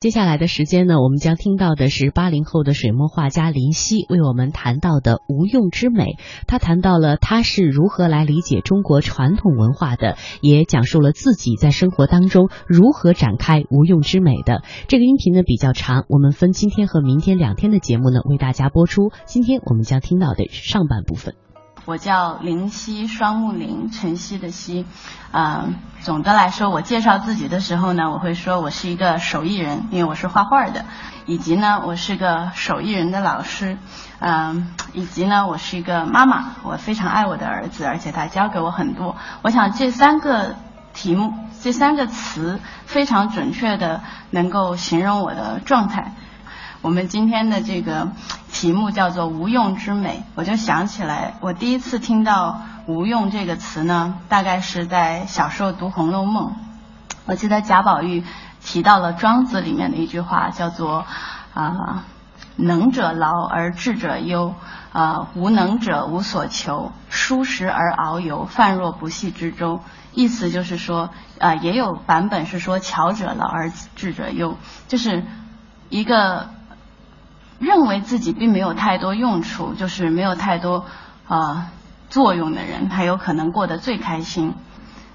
接下来的时间呢，我们将听到的是八零后的水墨画家林夕为我们谈到的无用之美。他谈到了他是如何来理解中国传统文化的，也讲述了自己在生活当中如何展开无用之美的。这个音频呢比较长，我们分今天和明天两天的节目呢为大家播出。今天我们将听到的是上半部分。我叫林夕，双木林，晨曦的曦。嗯，总的来说，我介绍自己的时候呢，我会说我是一个手艺人，因为我是画画的，以及呢，我是个手艺人的老师，嗯，以及呢，我是一个妈妈，我非常爱我的儿子，而且他教给我很多。我想这三个题目，这三个词非常准确的能够形容我的状态。我们今天的这个题目叫做“无用之美”，我就想起来，我第一次听到“无用”这个词呢，大概是在小时候读《红楼梦》。我记得贾宝玉提到了庄子里面的一句话，叫做“啊，能者劳而智者忧，啊，无能者无所求，疏食而遨游，泛若不系之舟。”意思就是说，啊，也有版本是说“巧者劳而智者忧”，就是一个。认为自己并没有太多用处，就是没有太多啊作用的人，他有可能过得最开心。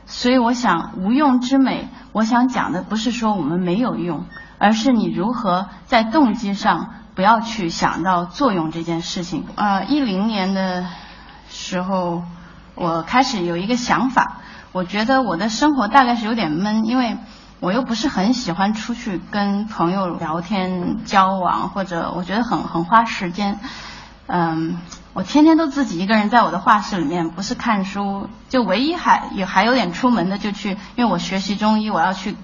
所以我想，无用之美，我想讲的不是说我们没有用，而是你如何在动机上不要去想到作用这件事情。呃，一零年的时候，我开始有一个想法，我觉得我的生活大概是有点闷，因为。我又不是很喜欢出去跟朋友聊天交往，或者我觉得很很花时间。嗯，我天天都自己一个人在我的画室里面，不是看书，就唯一还有还有点出门的，就去，因为我学习中医，我要去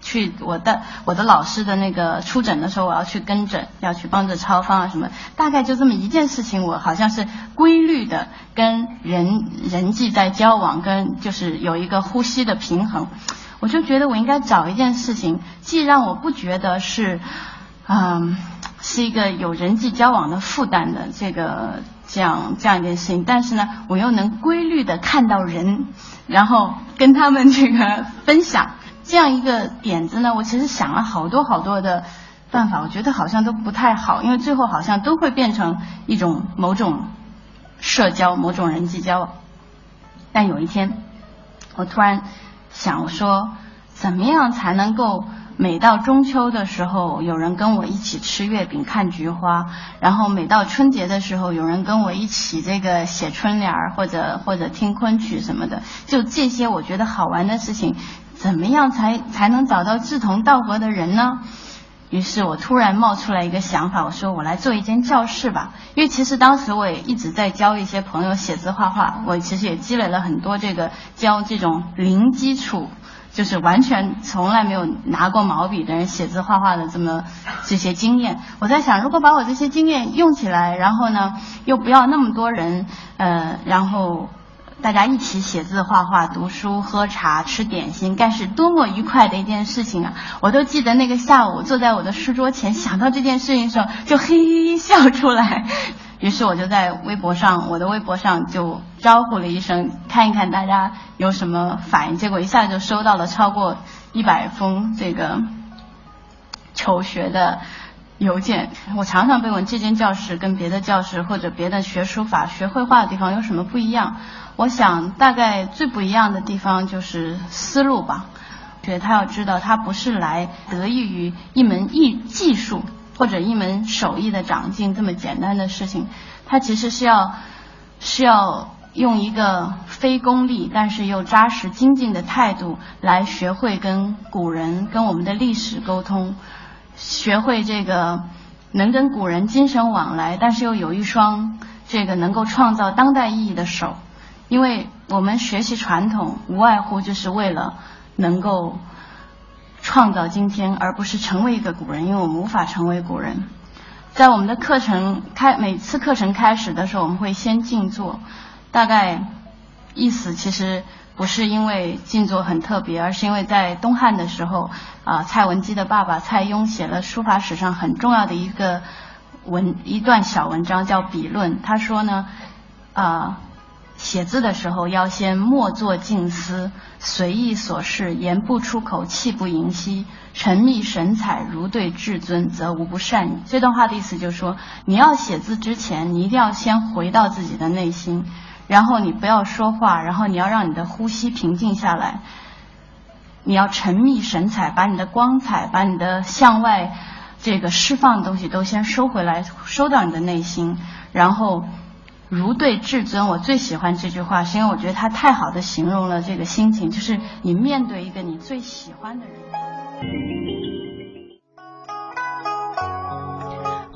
去我的我的老师的那个出诊的时候，我要去跟诊，要去帮着抄方啊什么，大概就这么一件事情，我好像是规律的跟人人际在交往，跟就是有一个呼吸的平衡。我就觉得我应该找一件事情，既让我不觉得是，嗯，是一个有人际交往的负担的这个这样这样一件事情，但是呢，我又能规律的看到人，然后跟他们这个分享这样一个点子呢，我其实想了好多好多的办法，我觉得好像都不太好，因为最后好像都会变成一种某种社交、某种人际交往。但有一天，我突然。想说，怎么样才能够每到中秋的时候有人跟我一起吃月饼看菊花，然后每到春节的时候有人跟我一起这个写春联儿或者或者听昆曲什么的，就这些我觉得好玩的事情，怎么样才才能找到志同道合的人呢？于是我突然冒出来一个想法，我说我来做一间教室吧。因为其实当时我也一直在教一些朋友写字画画，我其实也积累了很多这个教这种零基础，就是完全从来没有拿过毛笔的人写字画画的这么这些经验。我在想，如果把我这些经验用起来，然后呢，又不要那么多人，呃，然后。大家一起写字、画画、读书、喝茶、吃点心，该是多么愉快的一件事情啊！我都记得那个下午，坐在我的书桌前，想到这件事情的时候，就嘿嘿笑出来。于是我就在微博上，我的微博上就招呼了一声，看一看大家有什么反应。结果一下就收到了超过一百封这个求学的邮件。我常常被问这间教室跟别的教室或者别的学书法、学绘画的地方有什么不一样。我想，大概最不一样的地方就是思路吧。觉得他要知道，他不是来得益于一门艺技术或者一门手艺的长进这么简单的事情。他其实是要是要用一个非功利但是又扎实精进的态度来学会跟古人、跟我们的历史沟通，学会这个能跟古人精神往来，但是又有一双这个能够创造当代意义的手。因为我们学习传统，无外乎就是为了能够创造今天，而不是成为一个古人。因为我们无法成为古人。在我们的课程开每次课程开始的时候，我们会先静坐，大概意思其实不是因为静坐很特别，而是因为在东汉的时候，啊，蔡文姬的爸爸蔡邕写了书法史上很重要的一个文一段小文章，叫《笔论》。他说呢，啊。写字的时候要先默坐静思，随意所事，言不出口，气不盈息，沉迷神采，如对至尊，则无不善矣。这段话的意思就是说，你要写字之前，你一定要先回到自己的内心，然后你不要说话，然后你要让你的呼吸平静下来，你要沉迷神采，把你的光彩，把你的向外这个释放的东西都先收回来，收到你的内心，然后。如对至尊，我最喜欢这句话，是因为我觉得它太好的形容了这个心情，就是你面对一个你最喜欢的人。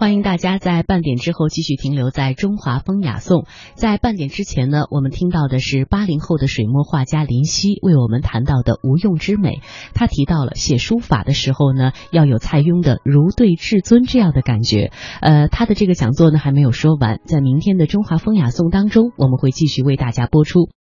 欢迎大家在半点之后继续停留在中华风雅颂。在半点之前呢，我们听到的是八零后的水墨画家林夕为我们谈到的无用之美。他提到了写书法的时候呢，要有蔡邕的如对至尊这样的感觉。呃，他的这个讲座呢还没有说完，在明天的中华风雅颂当中，我们会继续为大家播出。